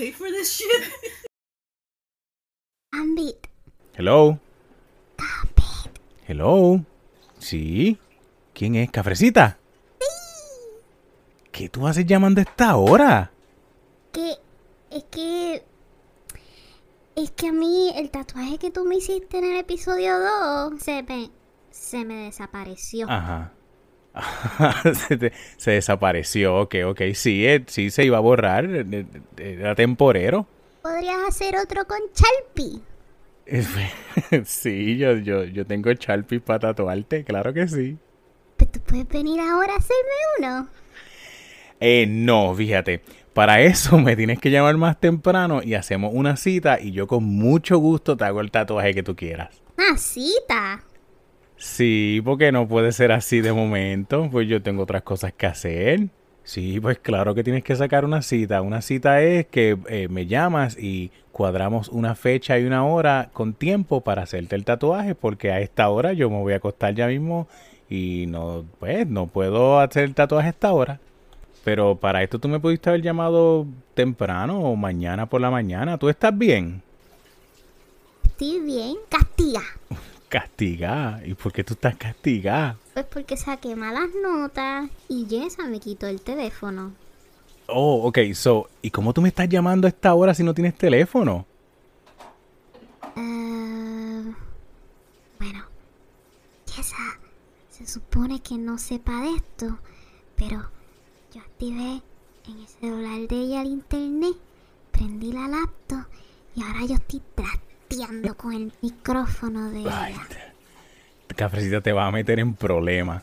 paid for this shit? Ambit. Hello. Hello. Sí. ¿Quién es? ¿Cafrecita? ¿Qué tú haces llamando a esta hora? Que es que es que a mí el tatuaje que tú me hiciste en el episodio 2 se me se me desapareció. Ajá. se, te- se desapareció. Ok, ok. Sí, eh, sí se iba a borrar. eh, eh, Era temporero. ¿Podrías hacer otro con Sharpie? sí, yo, yo, yo tengo Sharpie para tatuarte. Claro que sí. Pues tú puedes venir ahora a hacerme uno. Eh, no, fíjate. Para eso me tienes que llamar más temprano y hacemos una cita y yo con mucho gusto te hago el tatuaje que tú quieras. Una cita. Sí, porque no puede ser así de momento, pues yo tengo otras cosas que hacer. Sí, pues claro que tienes que sacar una cita. Una cita es que eh, me llamas y cuadramos una fecha y una hora con tiempo para hacerte el tatuaje, porque a esta hora yo me voy a acostar ya mismo y no, pues no puedo hacer el tatuaje a esta hora. Pero para esto tú me pudiste haber llamado temprano o mañana por la mañana. ¿Tú estás bien? Estoy bien. Castiga. Castigada. ¿Y por qué tú estás castigada? Pues porque saqué malas notas y Jessa me quitó el teléfono. Oh, ok, so, ¿y cómo tú me estás llamando a esta hora si no tienes teléfono? Eh, bueno, Jessa se supone que no sepa de esto, pero yo activé en el celular de ella el internet, prendí la laptop y ahora yo estoy con el micrófono de Ay. Cafrecita te va a meter en problemas.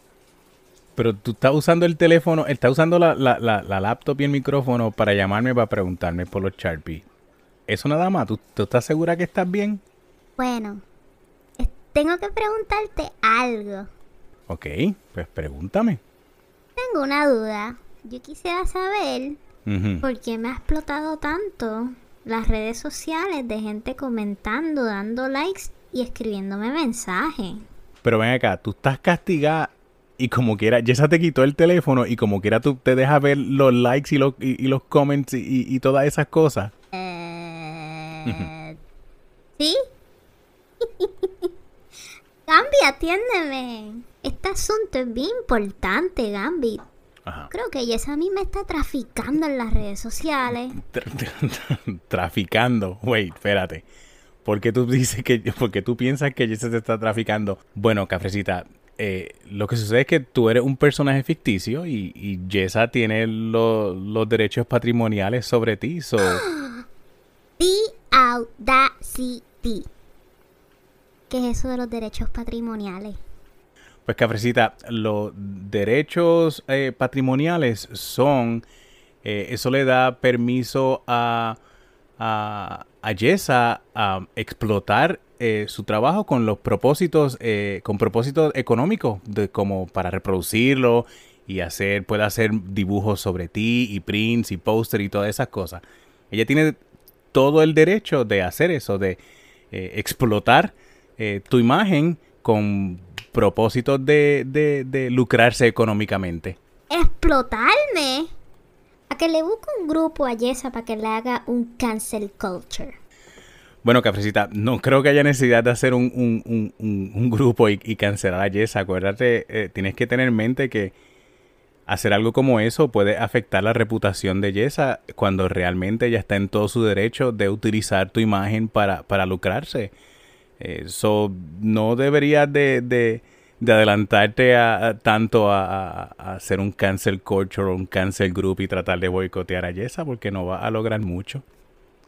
Pero tú estás usando el teléfono, estás usando la, la, la, la laptop y el micrófono para llamarme para preguntarme por los Sharpie. Eso nada más, ¿tú, tú estás segura que estás bien? Bueno, tengo que preguntarte algo. Ok, pues pregúntame. Tengo una duda. Yo quisiera saber. ¿Por qué me ha explotado tanto las redes sociales de gente comentando, dando likes y escribiéndome mensajes? Pero ven acá, tú estás castigada y como quiera, Jessa te quitó el teléfono y como quiera tú te dejas ver los likes y los, y, y los comments y, y- y todas esas cosas. Eh, ¿Sí? Gambi, atiéndeme. Este asunto es bien importante, Gambi. Ajá. Creo que Jess a mí me está traficando en las redes sociales. Tra- tra- traficando. Wait, espérate. ¿Por qué tú dices que, porque tú piensas que Jessa te está traficando? Bueno, Cafrecita, eh, lo que sucede es que tú eres un personaje ficticio y, y Jessa tiene lo- los derechos patrimoniales sobre ti. So, The Audacity. ¿Qué es eso de los derechos patrimoniales? Pues Cafrecita, los derechos eh, patrimoniales son, eh, eso le da permiso a, a, a Jessa a explotar eh, su trabajo con los propósitos, con propósitos económicos, de, como para reproducirlo y hacer, puede hacer dibujos sobre ti y prints y póster y todas esas cosas. Ella tiene todo el derecho de hacer eso, de explotar tu imagen con propósitos de, de- de lucrarse económicamente. ¿Explotarme? A que le busque un grupo a Jessa para que le haga un cancel culture. Bueno, Cafrecita, no creo que haya necesidad de hacer un, un- un- grupo y, y cancelar a Jess. Acuérdate, eh, tienes que tener en mente que hacer algo como eso puede afectar la reputación de Jessa cuando realmente ella está en todo su derecho de utilizar tu imagen para, para lucrarse. Eso no deberías de, de- de adelantarte a, a- tanto a, a- hacer un cancel culture o un cancel group y tratar de boicotear a Jessa porque no va a lograr mucho.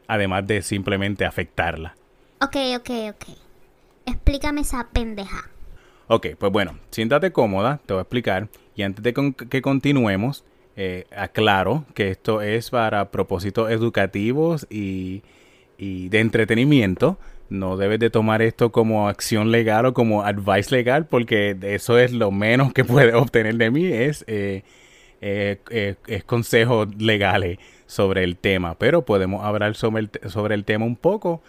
Además de simplemente afectarla. Ok, ok, ok. Explícame esa pendeja. Ok, pues bueno, siéntate cómoda, te voy a explicar. Y antes de con- que continuemos, eh, aclaro que esto es para propósitos educativos y, y de entretenimiento. No debes de tomar esto como acción legal o como advice legal, porque eso es lo menos que puedes obtener de mí, es, eh, eh, eh, es consejos legales sobre el tema. Pero podemos hablar sobre el, sobre el tema un poco.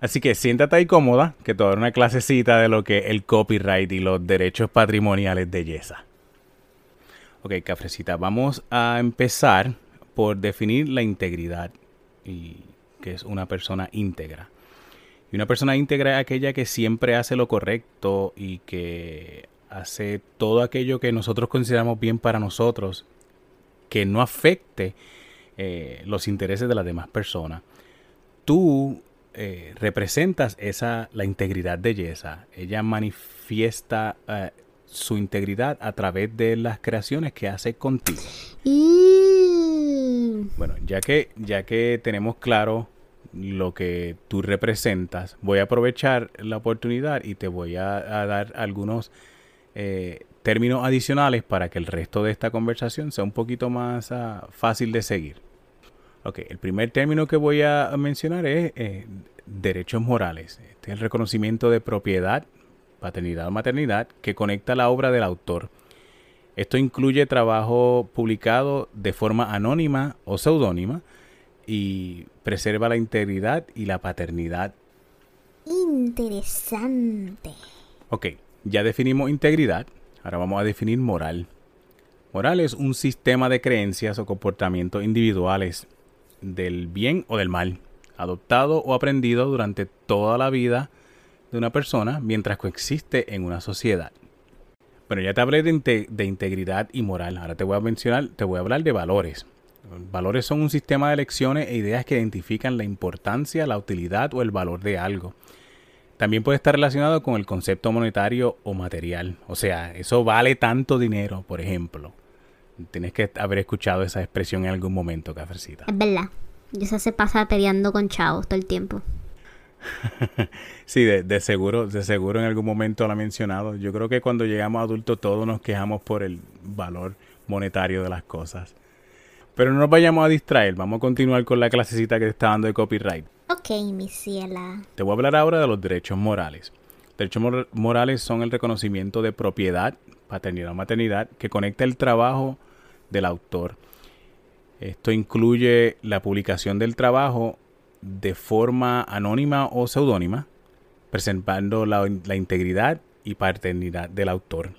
Así que siéntate ahí cómoda, que te voy a dar una clasecita de lo que es el copyright y los derechos patrimoniales de Yesa. Ok, cafrecita, vamos a empezar por definir la integridad. y que es una persona íntegra. Y una persona íntegra es aquella que siempre hace lo correcto y que hace todo aquello que nosotros consideramos bien para nosotros, que no afecte eh, los intereses de las demás personas. Tú eh, representas esa, la integridad de Yesa. Ella manifiesta eh, su integridad a través de las creaciones que hace contigo. Bueno, ya que, ya que tenemos claro lo que tú representas, voy a aprovechar la oportunidad y te voy a, dar algunos eh, términos adicionales para que el resto de esta conversación sea un poquito más ah, fácil de seguir. Ok, el primer término que voy a mencionar es eh, derechos morales. Este es el reconocimiento de propiedad, paternidad o maternidad que conecta la obra del autor. Esto incluye trabajo publicado de forma anónima o seudónima y preserva la integridad y la paternidad. Interesante. Ok, ya definimos integridad, ahora vamos a definir moral. Moral es un sistema de creencias o comportamientos individuales del bien o del mal, adoptado o aprendido durante toda la vida de una persona mientras coexiste en una sociedad. Bueno, ya te hablé de, de, integridad y moral. Ahora te voy a mencionar, te voy a hablar de valores. Valores son un sistema de lecciones e ideas que identifican la importancia, la utilidad o el valor de algo. También puede estar relacionado con el concepto monetario o material. O sea, eso vale tanto dinero, por ejemplo. Tienes que haber escuchado esa expresión en algún momento, Cafrecita. Es verdad. Y eso se pasa peleando con chavos todo el tiempo. sí, de, seguro, de seguro en algún momento lo ha mencionado. Yo creo que cuando llegamos a adultos todos nos quejamos por el valor monetario de las cosas. Pero no nos vayamos a distraer, vamos a continuar con la clasecita que te está dando de copyright. Ok, mi ciela. Te voy a hablar ahora de los derechos morales. Derechos morales son el reconocimiento de propiedad, paternidad o maternidad, que conecta el trabajo del autor. Esto incluye la publicación del trabajo de forma anónima o seudónima, presentando la, integridad y paternidad del autor.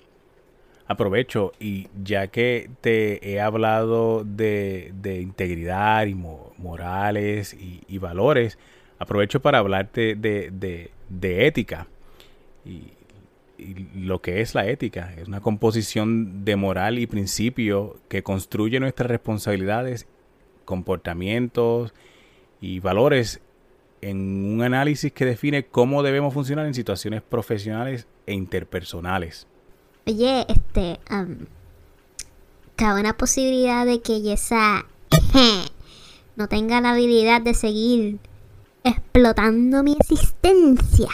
Aprovecho y ya que te he hablado de, integridad y morales y, valores, aprovecho para hablarte de, ética y, y, lo que es la ética. Es una composición de moral y principio que construye nuestras responsabilidades, comportamientos y valores en un análisis que define cómo debemos funcionar en situaciones profesionales e interpersonales. Oye, este, cabe una posibilidad de que Yesa no tenga la habilidad de seguir explotando mi existencia.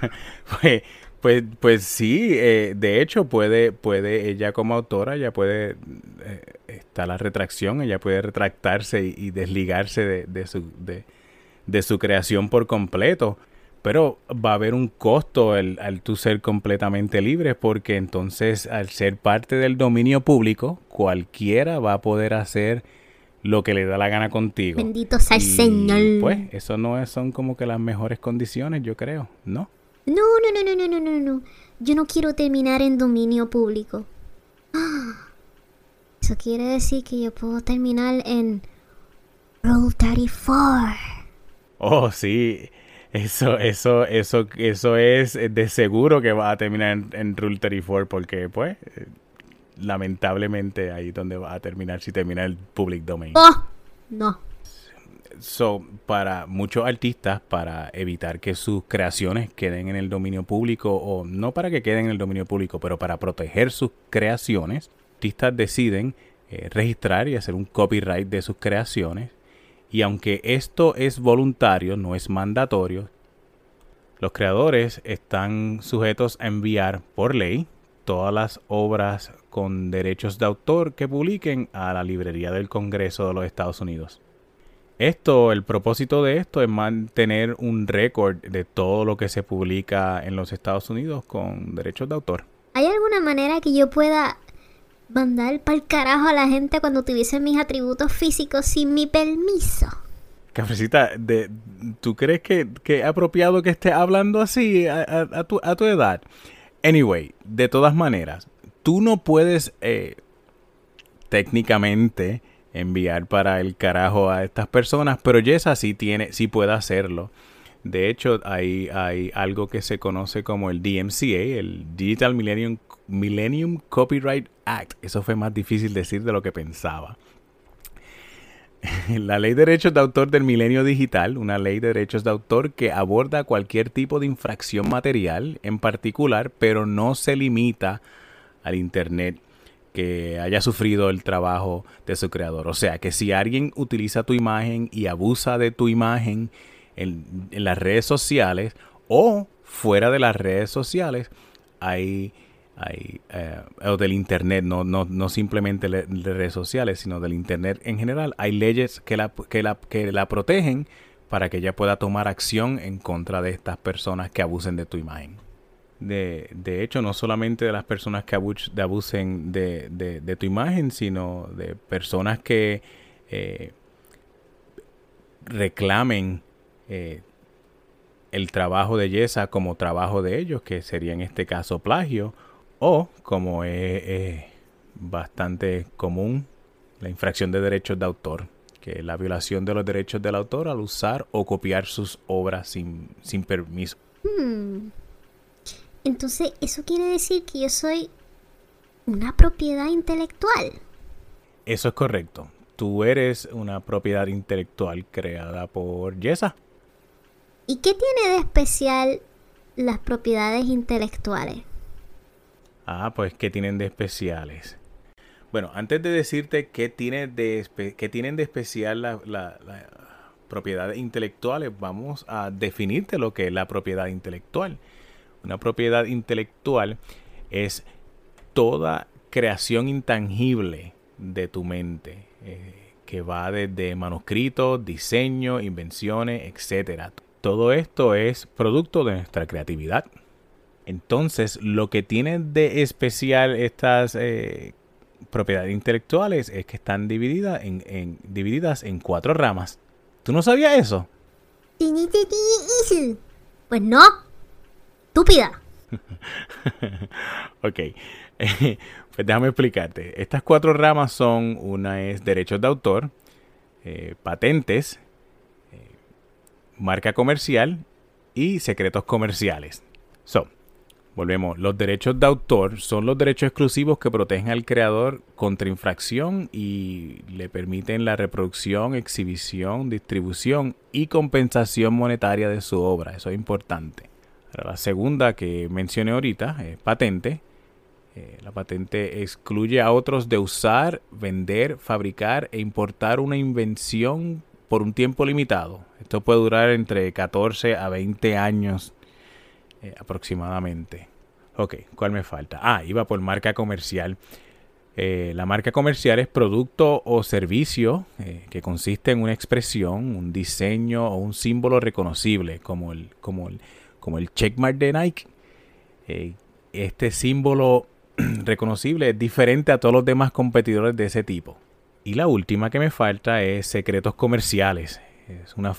pues, pues, pues sí, eh, de hecho puede, puede, ella como autora ya puede, eh, está la retracción, ella puede retractarse y, desligarse de, su, de, su creación por completo. Pero va a haber un costo al, al tú ser completamente libre porque entonces al ser parte del dominio público, cualquiera va a poder hacer lo que le da la gana contigo. Bendito sea el Señor. Pues eso no es, son como que las mejores condiciones, yo creo, ¿no? No, no, no, no, no, no, no, no. Yo no quiero terminar en dominio público. Eso quiere decir que yo puedo terminar en Rule 34. Oh, sí. Eso, eso, eso, eso es de seguro que va a terminar en, en Rule 34 porque, pues, lamentablemente ahí es donde va a terminar si termina el public domain. Oh, no. So, para muchos artistas, para evitar que sus creaciones queden en el dominio público, o no para que queden en el dominio público, pero para proteger sus creaciones, artistas deciden eh, registrar y hacer un copyright de sus creaciones. Y aunque esto es voluntario, no es mandatorio, los creadores están sujetos a enviar por ley todas las obras con derechos de autor que publiquen a la librería del Congreso de los Estados Unidos. Esto, el propósito de esto es mantener un récord de todo lo que se publica en los Estados Unidos con derechos de autor. ¿Hay alguna manera que yo pueda mandar pa'l carajo a la gente cuando utilice mis atributos físicos sin mi permiso? Cafrecita, de, ¿tú crees que, es apropiado que esté hablando así a, tu, a, tu, edad? Anyway, de todas maneras, tú no puedes eh, técnicamente enviar para el carajo a estas personas, pero Yesa sí tiene, sí puede hacerlo. De hecho, hay, algo que se conoce como el DMCA, el Digital Millennium, Millennium Copyright Act. Eso fue más difícil decir de lo que pensaba. La ley de derechos de autor del milenio digital, una ley de derechos de autor que aborda cualquier tipo de infracción material en particular, pero no se limita al Internet que haya sufrido el trabajo de su creador. O sea, que si alguien utiliza tu imagen y abusa de tu imagen, en, las redes sociales o fuera de las redes sociales hay, hay eh, o del internet, no, no, no simplemente de redes sociales, sino del internet en general, hay leyes que la, que la, que la protegen para que ella pueda tomar acción en contra de estas personas que abusen de tu imagen. De, de hecho, no solamente de las personas que abusen de, de, tu imagen, sino de personas que eh, reclamen eh, el trabajo de Yesa como trabajo de ellos, que sería en este caso plagio, o como es, bastante común, la infracción de derechos de autor, que es la violación de los derechos del autor al usar o copiar sus obras sin, sin permiso. Hmm. Entonces, ¿eso quiere decir que yo soy una propiedad intelectual? Eso es correcto. Tú eres una propiedad intelectual creada por Yesa. ¿Y qué tiene de especial las propiedades intelectuales? Ah, pues ¿qué tienen de especiales? Bueno, antes de decirte qué, tiene de qué tienen de especial las la, propiedades intelectuales, vamos a definirte lo que es la propiedad intelectual. Una propiedad intelectual es toda creación intangible de tu mente, eh, que va desde manuscritos, diseño, invenciones, etcétera todo esto es producto de nuestra creatividad. Entonces, lo que tienen de especial estas eh, propiedades intelectuales es que están divididas en, divididas en cuatro ramas. ¿Tú no sabías eso? Pues no. Estúpida. ok. pues déjame explicarte. Estas cuatro ramas son, una es derechos de autor, eh, patentes, marca comercial y secretos comerciales. So, volvemos. Los derechos de autor son los derechos exclusivos que protegen al creador contra infracción y le permiten la reproducción, exhibición, distribución y compensación monetaria de su obra. Eso es importante. la segunda que mencioné ahorita es patente. Eh, la patente excluye a otros de usar, vender, fabricar e importar una invención por un tiempo limitado. Esto puede durar entre 14 a 20 años eh, aproximadamente. Ok, ¿cuál me falta? Ah, iba por marca comercial. Eh, la marca comercial es producto o servicio eh, que consiste en una expresión, un diseño o un símbolo reconocible, como el, como el, como el checkmark de Nike. este símbolo reconocible es diferente a todos los demás competidores de ese tipo. Y la última que me falta es secretos comerciales. Es una,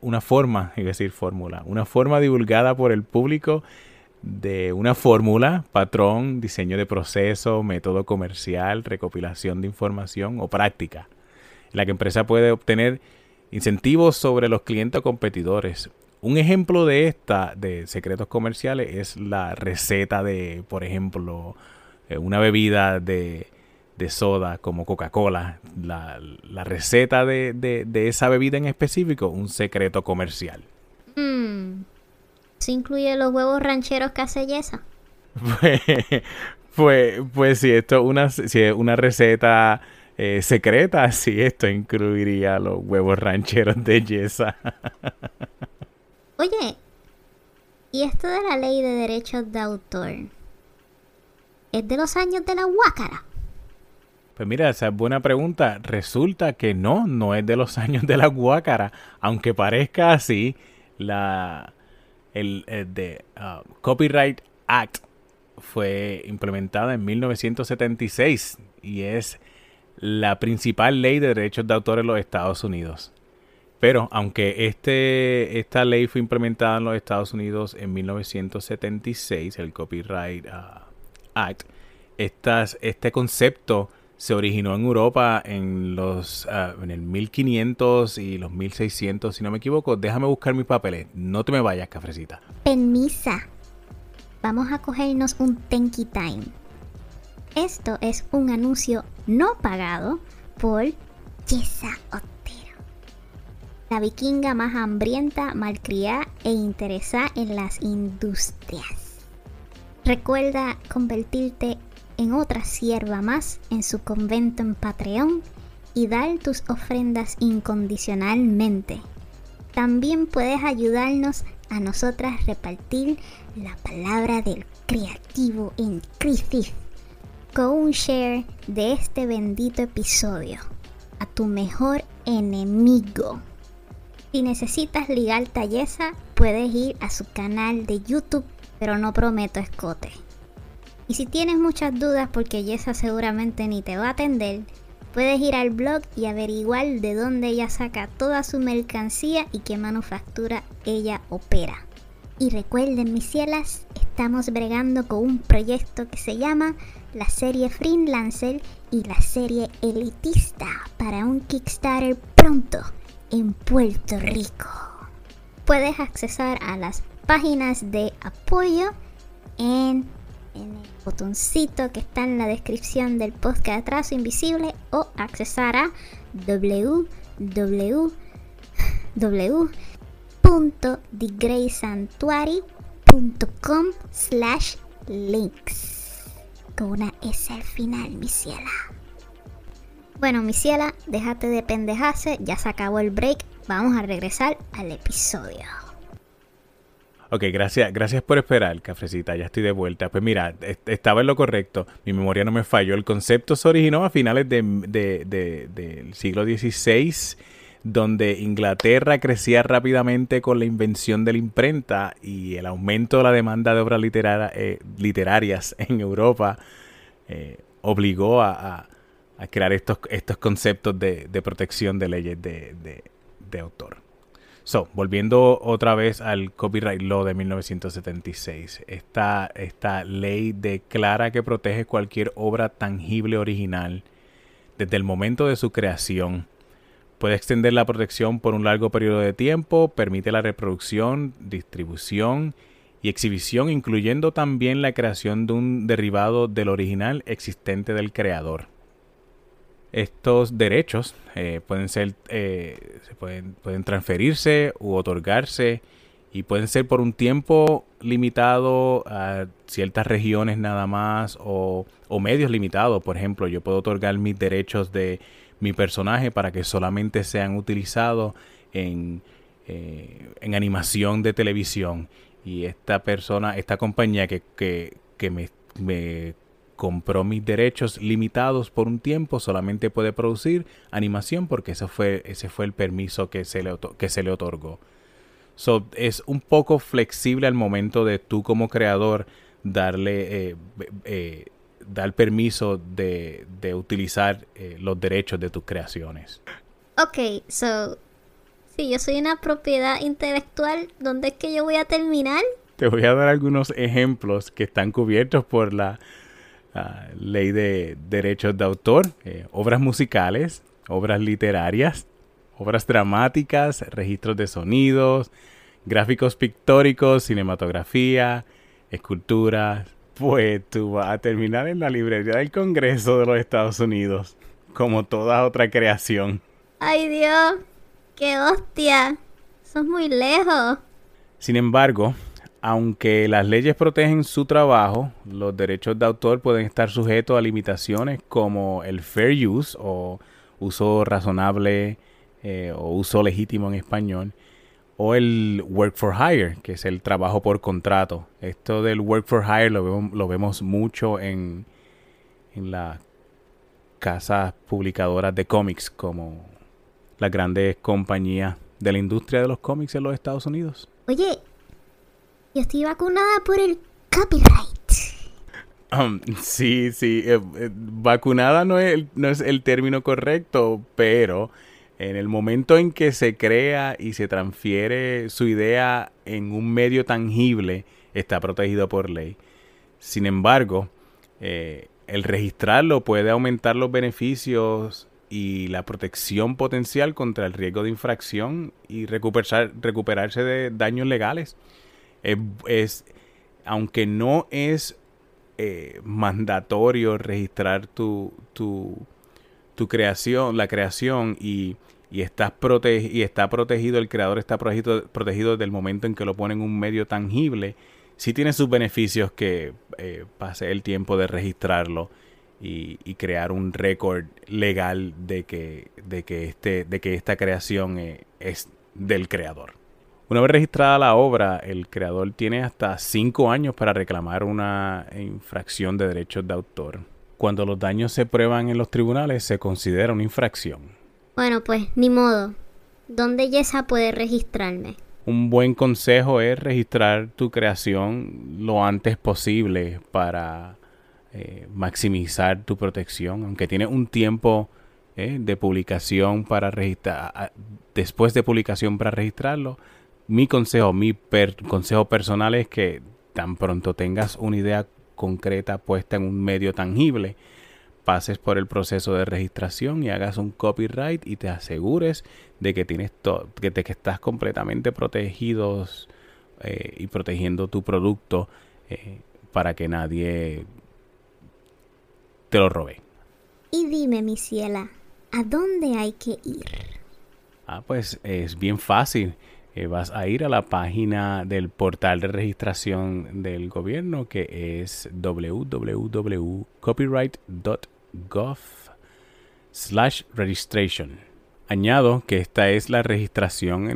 una forma, a decir fórmula, una forma divulgada por el público de una fórmula, patrón, diseño de proceso, método comercial, recopilación de información o práctica, la que empresa puede obtener incentivos sobre los clientes o competidores. Un ejemplo de esta, de secretos comerciales, es la receta de, por ejemplo, eh, una bebida de de soda como Coca-Cola, la, receta de, esa bebida en específico, un secreto comercial. Mm. ¿Se incluye los huevos rancheros que hace Yesa? Pues, pues, pues si esto una, si es una receta eh, secreta, sí, esto incluiría los huevos rancheros de Yesa. Oye, ¿y esto de la ley de derechos de autor? ¿Es de los años de la huácara? Pues mira, esa es buena pregunta. Resulta que no, no es de los años de la guácara. Aunque parezca así, la, el, de, uh, Copyright Act fue implementada en 1976 y es la principal ley de derechos de autor en los Estados Unidos. Pero aunque este, esta ley fue implementada en los Estados Unidos en 1976, el Copyright uh, Act, este concepto se originó en Europa en los ah, en el 1500 y los 1600, si no me equivoco. Déjame buscar mis papeles. No te me vayas, cafrecita. Permisa. Vamos a cogernos un Tenki Time. Esto es un anuncio no pagado por Yesa Otero. La vikinga más hambrienta, malcriada e interesada en las industrias. Recuerda convertirte en otra sierva más en su convento en Patreon y dar tus ofrendas incondicionalmente. También puedes ayudarnos a nosotras repartir la palabra del creativo en crisis con un share de este bendito episodio a tu mejor enemigo. Si necesitas ligar talleza, puedes ir a su canal de YouTube, pero no prometo escote. Y si tienes muchas dudas porque Yesa seguramente ni te va a atender, puedes ir al blog y averiguar de dónde ella saca toda su mercancía y qué manufactura ella opera. Y recuerden mis cielas, estamos bregando con un proyecto que se llama la serie Freelancer y la serie Elitista para un Kickstarter pronto en Puerto Rico. Puedes accesar a las páginas de apoyo en en el botoncito que está en la descripción del podcast Atraso Invisible o accesar a www.thegreysantuary.com slash links con una S al final, mi ciela. Bueno, mi ciela, déjate de pendejarse, ya se acabó el break, vamos a regresar al episodio. Ok, gracias, gracias por esperar, cafrecita. Ya estoy de vuelta. Pues mira, estaba en lo correcto. Mi memoria no me falló. El concepto se originó a finales del siglo XVI, donde Inglaterra crecía rápidamente con la invención de la imprenta y el aumento de la demanda de obras eh, literarias en Europa eh, obligó a, crear estos, estos conceptos de, protección de leyes de autor. So, volviendo otra vez al Copyright Law de 1976. Esta, esta ley declara que protege cualquier obra tangible original desde el momento de su creación. Puede extender la protección por un largo periodo de tiempo, permite la reproducción, distribución y exhibición, incluyendo también la creación de un derivado del original existente del creador. Estos derechos eh, pueden ser, eh, se pueden, pueden transferirse u otorgarse y pueden ser por un tiempo limitado a ciertas regiones nada más o, medios limitados. Por ejemplo, yo puedo otorgar mis derechos de mi personaje para que solamente sean utilizados en, eh, en animación de televisión. Y esta persona, esta compañía que, que, que me compró mis derechos limitados por un tiempo, solamente puede producir animación porque ese fue, ese fue el permiso que se le, que se le otorgó. So, es un poco flexible al momento de tú como creador darle, eh, eh, dar permiso de, de utilizar eh, los derechos de tus creaciones. Ok, so, si yo soy una propiedad intelectual, ¿dónde es que yo voy a terminar? Te voy a dar algunos ejemplos que están cubiertos por la ley de derechos de autor, eh, obras musicales, obras literarias, obras dramáticas, registros de sonidos, gráficos pictóricos, cinematografía, esculturas. Pues tú vas a terminar en la librería del Congreso de los Estados Unidos, como toda otra creación. ¡Ay Dios! ¡Qué hostia! Sos muy lejos. Sin embargo, aunque las leyes protegen su trabajo, los derechos de autor pueden estar sujetos a limitaciones como el fair use o uso razonable eh, o uso legítimo en español, o el work for hire, que es el trabajo por contrato. Esto del work for hire lo vemos, mucho en, en las casas publicadoras de cómics, como las grandes compañías de la industria de los cómics en los Estados Unidos. Oye, estoy vacunada por el copyright. Um, sí, sí, eh, eh, vacunada no es, no es el término correcto, pero en el momento en que se crea y se transfiere su idea en un medio tangible, está protegido por ley. Sin embargo, eh, el registrarlo puede aumentar los beneficios y la protección potencial contra el riesgo de infracción y recuperar, recuperarse de daños legales. Es, aunque no es eh, mandatorio registrar tu, tu, tu, creación, la creación y, y, estás y está protegido, el creador está protegido, protegido desde el momento en que lo pone en un medio tangible, sí tiene sus beneficios que eh, pase el tiempo de registrarlo y, crear un récord legal de que, de que, este, de que esta creación eh, es del creador. Una vez registrada la obra, el creador tiene hasta cinco años para reclamar una infracción de derechos de autor. Cuando los daños se prueban en los tribunales, se considera una infracción. Bueno, pues ni modo. ¿Dónde Yesa puede registrarme? Un buen consejo es registrar tu creación lo antes posible para eh, maximizar tu protección, aunque tiene un tiempo eh, de publicación para registrar, después de publicación para registrarlo, mi consejo, mi consejo personal es que tan pronto tengas una idea concreta puesta en un medio tangible, pases por el proceso de registración y hagas un copyright y te asegures de que tienes todo, que, que estás completamente protegidos eh, y protegiendo tu producto para que nadie te lo robé. Y dime, mi ciela, ¿a dónde hay que ir? Ah, pues es bien fácil. Eh, vas a ir a la página del portal de registración del gobierno que es www.copyright.gov slash registration. Añado que esta es la registración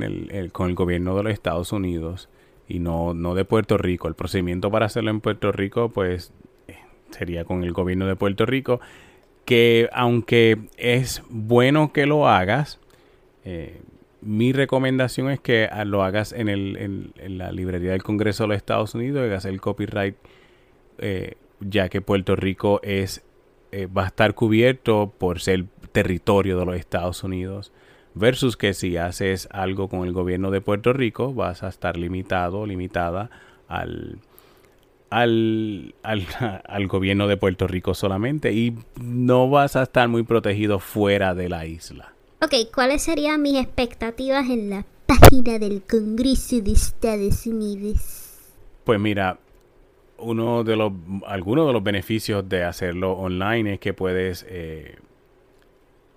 con el gobierno de los Estados Unidos y no, no de Puerto Rico. El procedimiento para hacerlo en Puerto Rico pues sería con el gobierno de Puerto Rico, que aunque es bueno que lo hagas, eh, mi recomendación es que lo hagas en, el, en, la librería del Congreso de los Estados Unidos, hagas el copyright, eh, ya que Puerto Rico es eh, va a estar cubierto por ser territorio de los Estados Unidos, versus que si haces algo con el gobierno de Puerto Rico, vas a estar limitado, limitada al, al, al, gobierno de Puerto Rico solamente y no vas a estar muy protegido fuera de la isla. Ok, ¿cuáles serían mis expectativas en la página del Congreso de Estados Unidos? Pues mira, uno de los, algunos de los beneficios de hacerlo online es que puedes eh,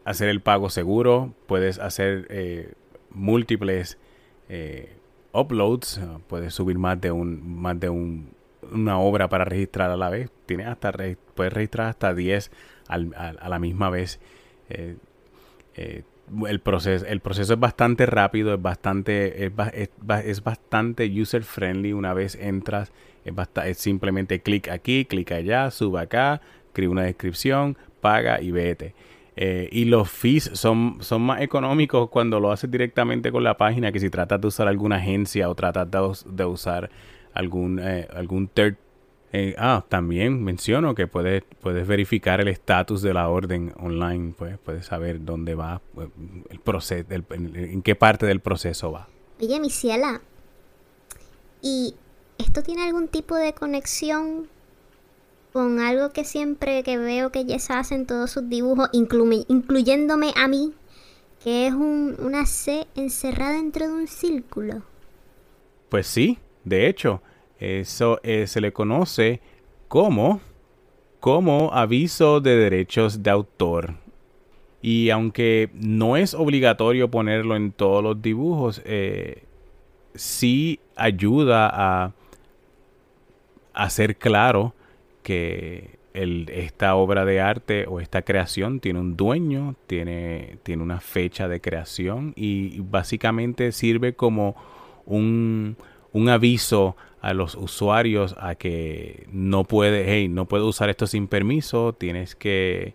hacer el pago seguro, puedes hacer eh, múltiples eh, uploads, puedes subir más de un, más de un una obra para registrar a la vez. Tienes hasta puedes registrar hasta 10 a, la misma vez. El, proceso, el proceso es bastante rápido, es bastante, es, bastante user friendly. Una vez entras, es, simplemente clic aquí, clic allá, sube acá, escribe una descripción, paga y vete. Eh, y los fees son, son más económicos cuando lo haces directamente con la página que si tratas de usar alguna agencia o tratas de usar algún, eh, algún third eh, ah, también menciono que puedes, puedes verificar el estatus de la orden online, pues puedes saber dónde va, pues, el proceso, en, qué parte del proceso va. Oye, mi ciela, ¿y esto tiene algún tipo de conexión con algo que siempre que veo que Jess hace en todos sus dibujos, incluyéndome a mí, que es un, una C encerrada dentro de un círculo? Pues sí, de hecho, eso eh, se le conoce como, como aviso de derechos de autor. Y aunque no es obligatorio ponerlo en todos los dibujos, eh, sí ayuda a hacer claro que esta obra de arte o esta creación tiene un dueño, tiene, tiene una fecha de creación y básicamente sirve como un, un aviso a los usuarios a que no puede, hey, no puedo usar esto sin permiso, tienes que,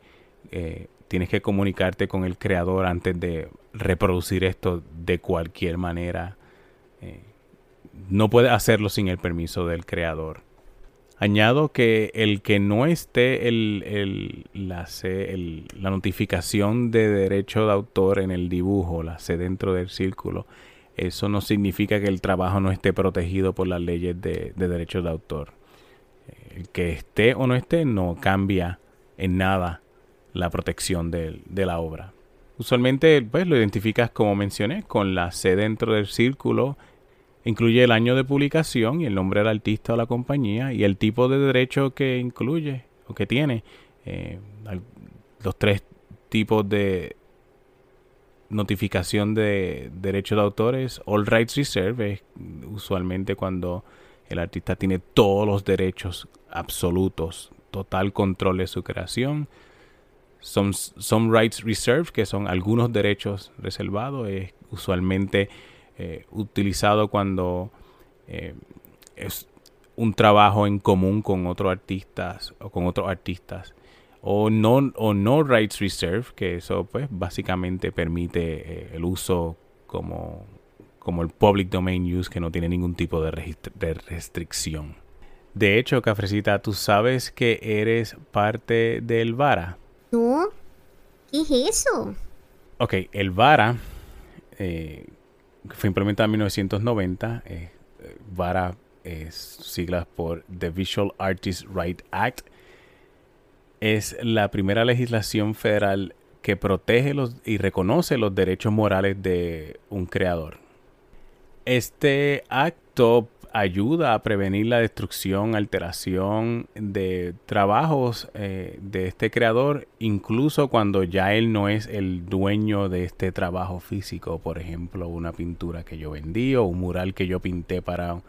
eh, tienes que comunicarte con el creador antes de reproducir esto de cualquier manera. Eh, no puede hacerlo sin el permiso del creador. Añado que el que no esté el, la, la notificación de derecho de autor en el dibujo, la C dentro del círculo, eso no significa que el trabajo no esté protegido por las leyes de, derechos de autor. El que esté o no esté no cambia en nada la protección de, la obra. Usualmente pues, lo identificas, como mencioné, con la C dentro del círculo. Incluye el año de publicación y el nombre del artista o la compañía y el tipo de derecho que incluye o que tiene. Eh, los tres tipos de notificación de derechos de autores. All Rights Reserve es usualmente cuando el artista tiene todos los derechos absolutos, total control de su creación. Some, some Rights Reserve, que son algunos derechos reservados, es usualmente eh, utilizado cuando eh, es un trabajo en común con otros artistas o con otros artistas o no, o no rights reserve, que eso pues básicamente permite eh, el uso como, como el public domain use que no tiene ningún tipo de, de restricción. De hecho, Cafrecita, ¿tú sabes que eres parte del VARA? No, ¿qué es eso? Ok, el VARA eh, fue implementado en 1990. Eh, VARA es siglas por The Visual Artists Right Act es la primera legislación federal que protege los, y reconoce los derechos morales de un creador. Este acto ayuda a prevenir la destrucción, alteración de trabajos eh, de este creador, incluso cuando ya él no es el dueño de este trabajo físico, por ejemplo, una pintura que yo vendí o un mural que yo pinté para,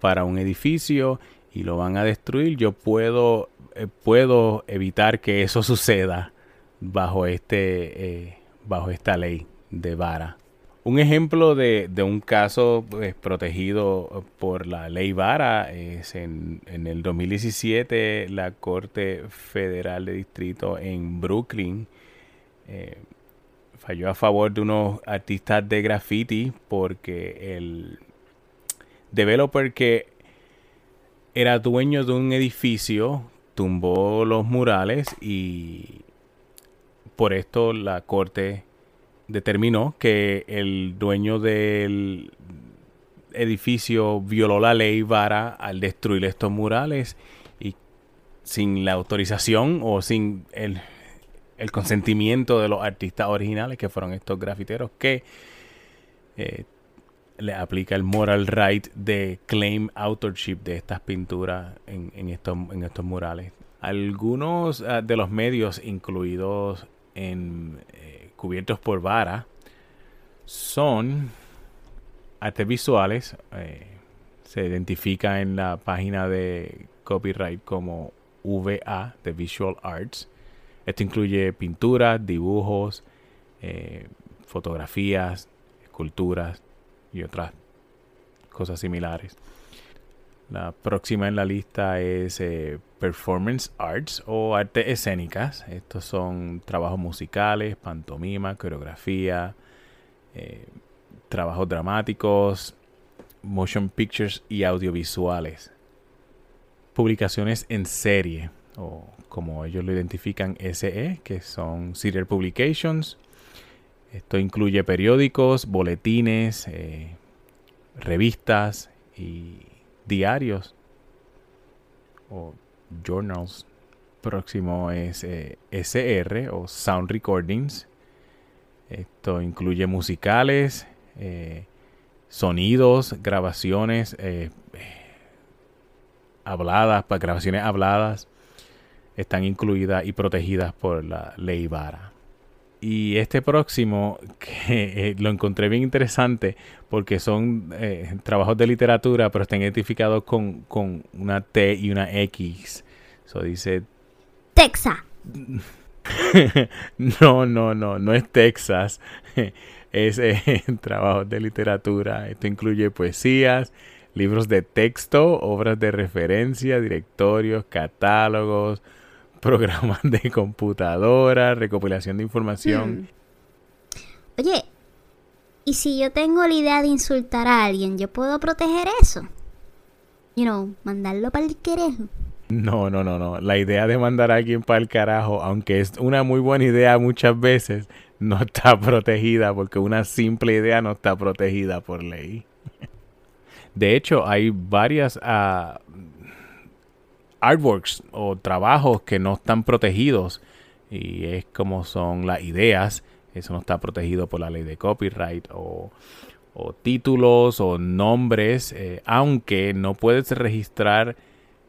para un edificio y lo van a destruir, yo puedo, eh, puedo evitar que eso suceda bajo, este, eh, bajo esta ley de vara. Un ejemplo de, un caso pues, protegido por la ley vara es en, el 2017 la Corte Federal de Distrito en Brooklyn eh, falló a favor de unos artistas de graffiti porque el developer que era dueño de un edificio, tumbó los murales y por esto la corte determinó que el dueño del edificio violó la ley Vara al destruir estos murales y sin la autorización o sin el, consentimiento de los artistas originales que fueron estos grafiteros que eh, le aplica el moral right de claim authorship de estas pinturas en, estos, en estos murales. Algunos ah, de los medios incluidos en eh, cubiertos por vara son artes visuales. Eh, se identifica en la página de copyright como VA de Visual Arts. Esto incluye pinturas, dibujos, eh, fotografías, esculturas, y otras cosas similares. La próxima en la lista es eh, Performance Arts o artes escénicas. Estos son trabajos musicales, pantomima, coreografía, eh, trabajos dramáticos, motion pictures y audiovisuales. Publicaciones en serie, o como ellos lo identifican, SE, que son Serial Publications, esto incluye periódicos, boletines, eh, revistas y diarios o journals. Próximo es eh, SR o Sound Recordings. Esto incluye musicales, eh, sonidos, grabaciones habladas, grabaciones habladas. Están incluidas y protegidas por la ley VARA. Y este próximo, que eh, lo encontré bien interesante porque son eh, trabajos de literatura, pero están identificados con, una T y una X. Eso dice... Texas. no, no, no, no es Texas. es eh, trabajos de literatura. Esto incluye poesías, libros de texto, obras de referencia, directorios, catálogos, programas de computadora, recopilación de información. Hmm. Oye, ¿y si yo tengo la idea de insultar a alguien, yo puedo proteger eso? You know, mandarlo para el querejo. No, no, no, no. La idea de mandar a alguien para el carajo, aunque es una muy buena idea muchas veces, no está protegida porque una simple idea no está protegida por ley. De hecho, hay varias uh, artworks o trabajos que no están protegidos y es como son las ideas. Eso no está protegido por la ley de copyright o, títulos o nombres, eh, aunque no puedes registrar,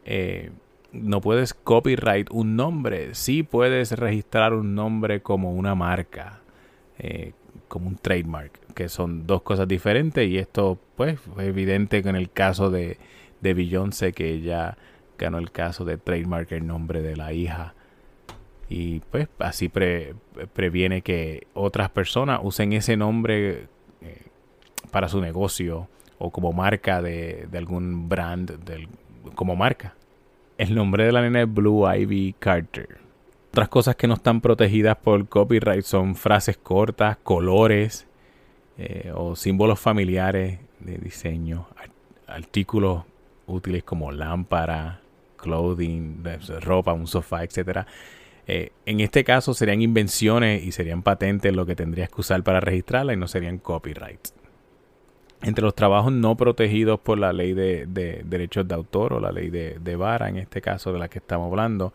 eh, no puedes copyright un nombre, sí puedes registrar un nombre como una marca, eh, como un trademark, que son dos cosas diferentes y esto pues fue evidente en el caso de, de Beyoncé que ella ganó el caso de trademark el nombre de la hija y pues así previene que otras personas usen ese nombre eh, para su negocio o como marca de, algún brand como marca. El nombre de la nena es Blue Ivy Carter. Otras cosas que no están protegidas por copyright son frases cortas, colores eh, o símbolos familiares de diseño, artículos útiles como lámpara, clothing, ropa, un sofá, etcétera eh, en este caso serían invenciones y serían patentes lo que tendrías que usar para registrarla y no serían copyrights. Entre los trabajos no protegidos por la ley de, derechos de autor o la ley de, vara, en este caso de la que estamos hablando,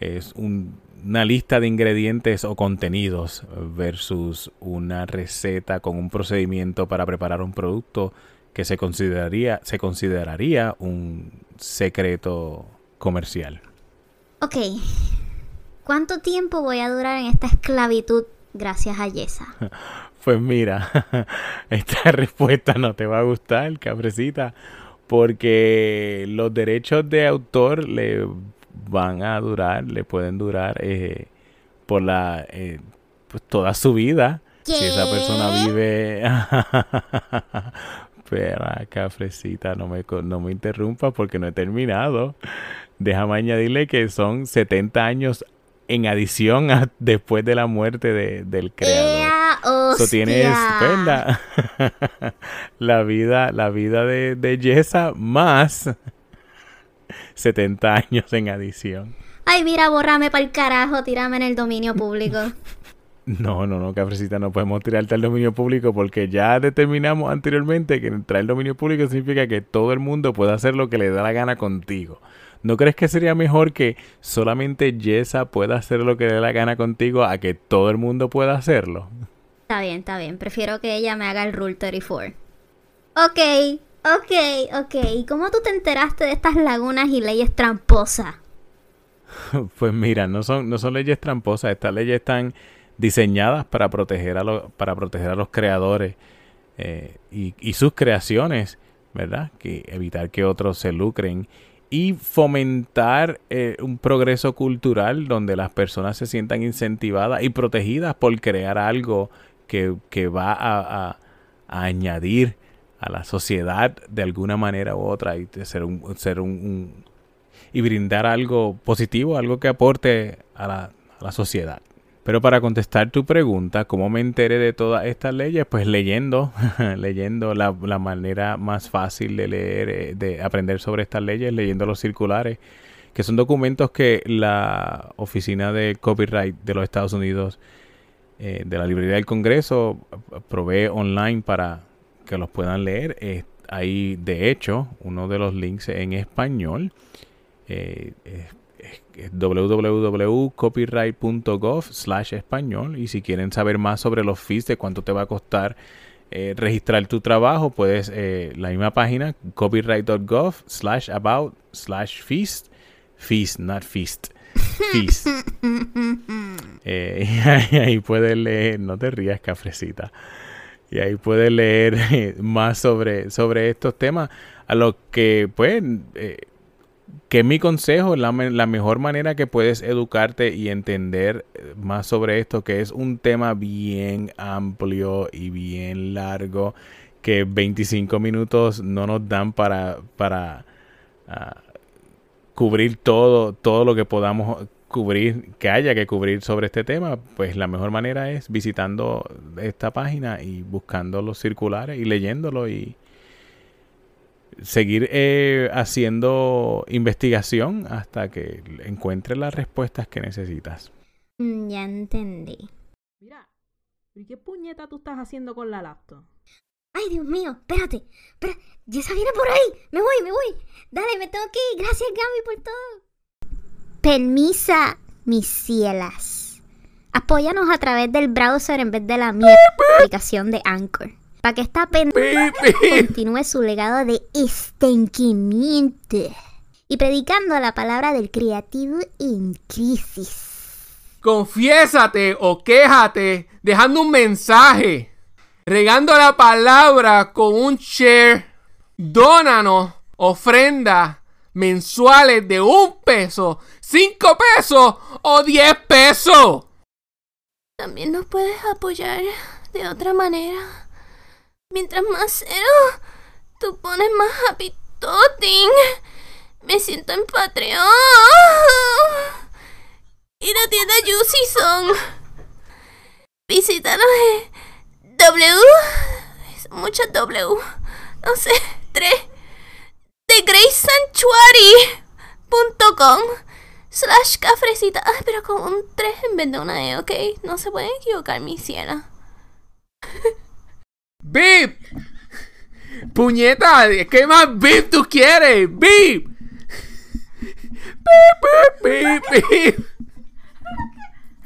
es una lista de ingredientes o contenidos versus una receta con un procedimiento para preparar un producto que se consideraría, se consideraría un secreto comercial. Ok, ¿Cuánto tiempo voy a durar en esta esclavitud gracias a Yesa? Pues mira, esta respuesta no te va a gustar, cabrecita, porque los derechos de autor le van a durar, le pueden durar eh, por la eh, pues toda su vida. Si esa persona vive Espera, cafrecita, no me, no me interrumpa porque no he terminado. Déjame añadirle que son 70 años en adición a después de la muerte de, del creador. Eso tienes pues, la, vida, la vida de, de Yesa más 70 años en adición. Ay, mira, borrame para el carajo, tírame en el dominio público. No, no, no, Cafrecita, no podemos tirarte al dominio público porque ya determinamos anteriormente que entrar al dominio público significa que todo el mundo puede hacer lo que le da la gana contigo. ¿No crees que sería mejor que solamente Jessa pueda hacer lo que dé la gana contigo a que todo el mundo pueda hacerlo? Está bien, está bien. Prefiero que ella me haga el Rule 34. Ok, ok, ok. ¿Y cómo tú te enteraste de estas lagunas y leyes tramposas? Pues mira, no son, no son leyes tramposas. Estas leyes están diseñadas para proteger a, los, para proteger a los creadores eh, y, y, sus creaciones, ¿verdad? Que evitar que otros se lucren y fomentar eh, un progreso cultural donde las personas se sientan incentivadas y protegidas por crear algo que, va a, añadir a la sociedad de alguna manera u otra y ser un, ser un, y brindar algo positivo, algo que aporte a la, a la sociedad. Pero para contestar tu pregunta, ¿cómo me enteré de todas estas leyes? Pues leyendo, leyendo la, manera más fácil de leer, eh, de aprender sobre estas leyes, leyendo los circulares, que son documentos que la Oficina de Copyright de los Estados Unidos, eh, de la Librería del Congreso, provee online para que los puedan leer. hay, de hecho, uno de los links en español. Eh, www.copyright.gov slash español. Y si quieren saber más sobre los fees de cuánto te va a costar eh, registrar tu trabajo puedes eh, la misma página copyright.gov slash about slash feast. Feast not feast. Feast. Eh, y ahí puedes leer no te rías cafrecita. Y ahí puedes leer más sobre sobre estos temas. A lo que pues que mi consejo, la, la mejor manera que puedes educarte y entender eh, más sobre esto, que es un tema bien amplio y bien largo, que 25 minutos no nos dan para, para ah, cubrir todo, todo lo que podamos cubrir, que haya que cubrir sobre este tema, pues la mejor manera es visitando esta página y buscando los circulares y leyéndolo y, seguir eh, haciendo investigación hasta que encuentres las respuestas que necesitas. Mm, ya entendí. Mira, ¿y qué puñeta tú estás haciendo con la laptop? Ay, Dios mío, espérate. Espera, Jessa viene por ahí. Me voy, me voy. Dale, me tengo que ir. Gracias, Gaby, por todo. Permisa, mis cielas. Apóyanos a través del browser en vez de la mierda aplicación de Anchor. Para que esta pendeja continúe su legado de estanquimiento. Y predicando la palabra del creativo en crisis. Confiésate o quéjate dejando un mensaje. Regando la palabra con un share. Dónanos ofrenda mensuales de un peso, cinco pesos o diez pesos. También nos puedes apoyar de otra manera. Mientras más cero, tú pones más happy toting. Me siento en Patreon. Y la tienda Juicy Song. Visítanos en W. Son muchas W. No sé, tres. TheGraceSanctuary.com slash cafrecita. Ay, pero con un 3 en vez de una E, ¿ok? No se pueden equivocar, mi ciela. ¡Bip! Puñeta, ¿qué más bip tú quieres? ¡Bip! ¡Bip, bip, bip, bip!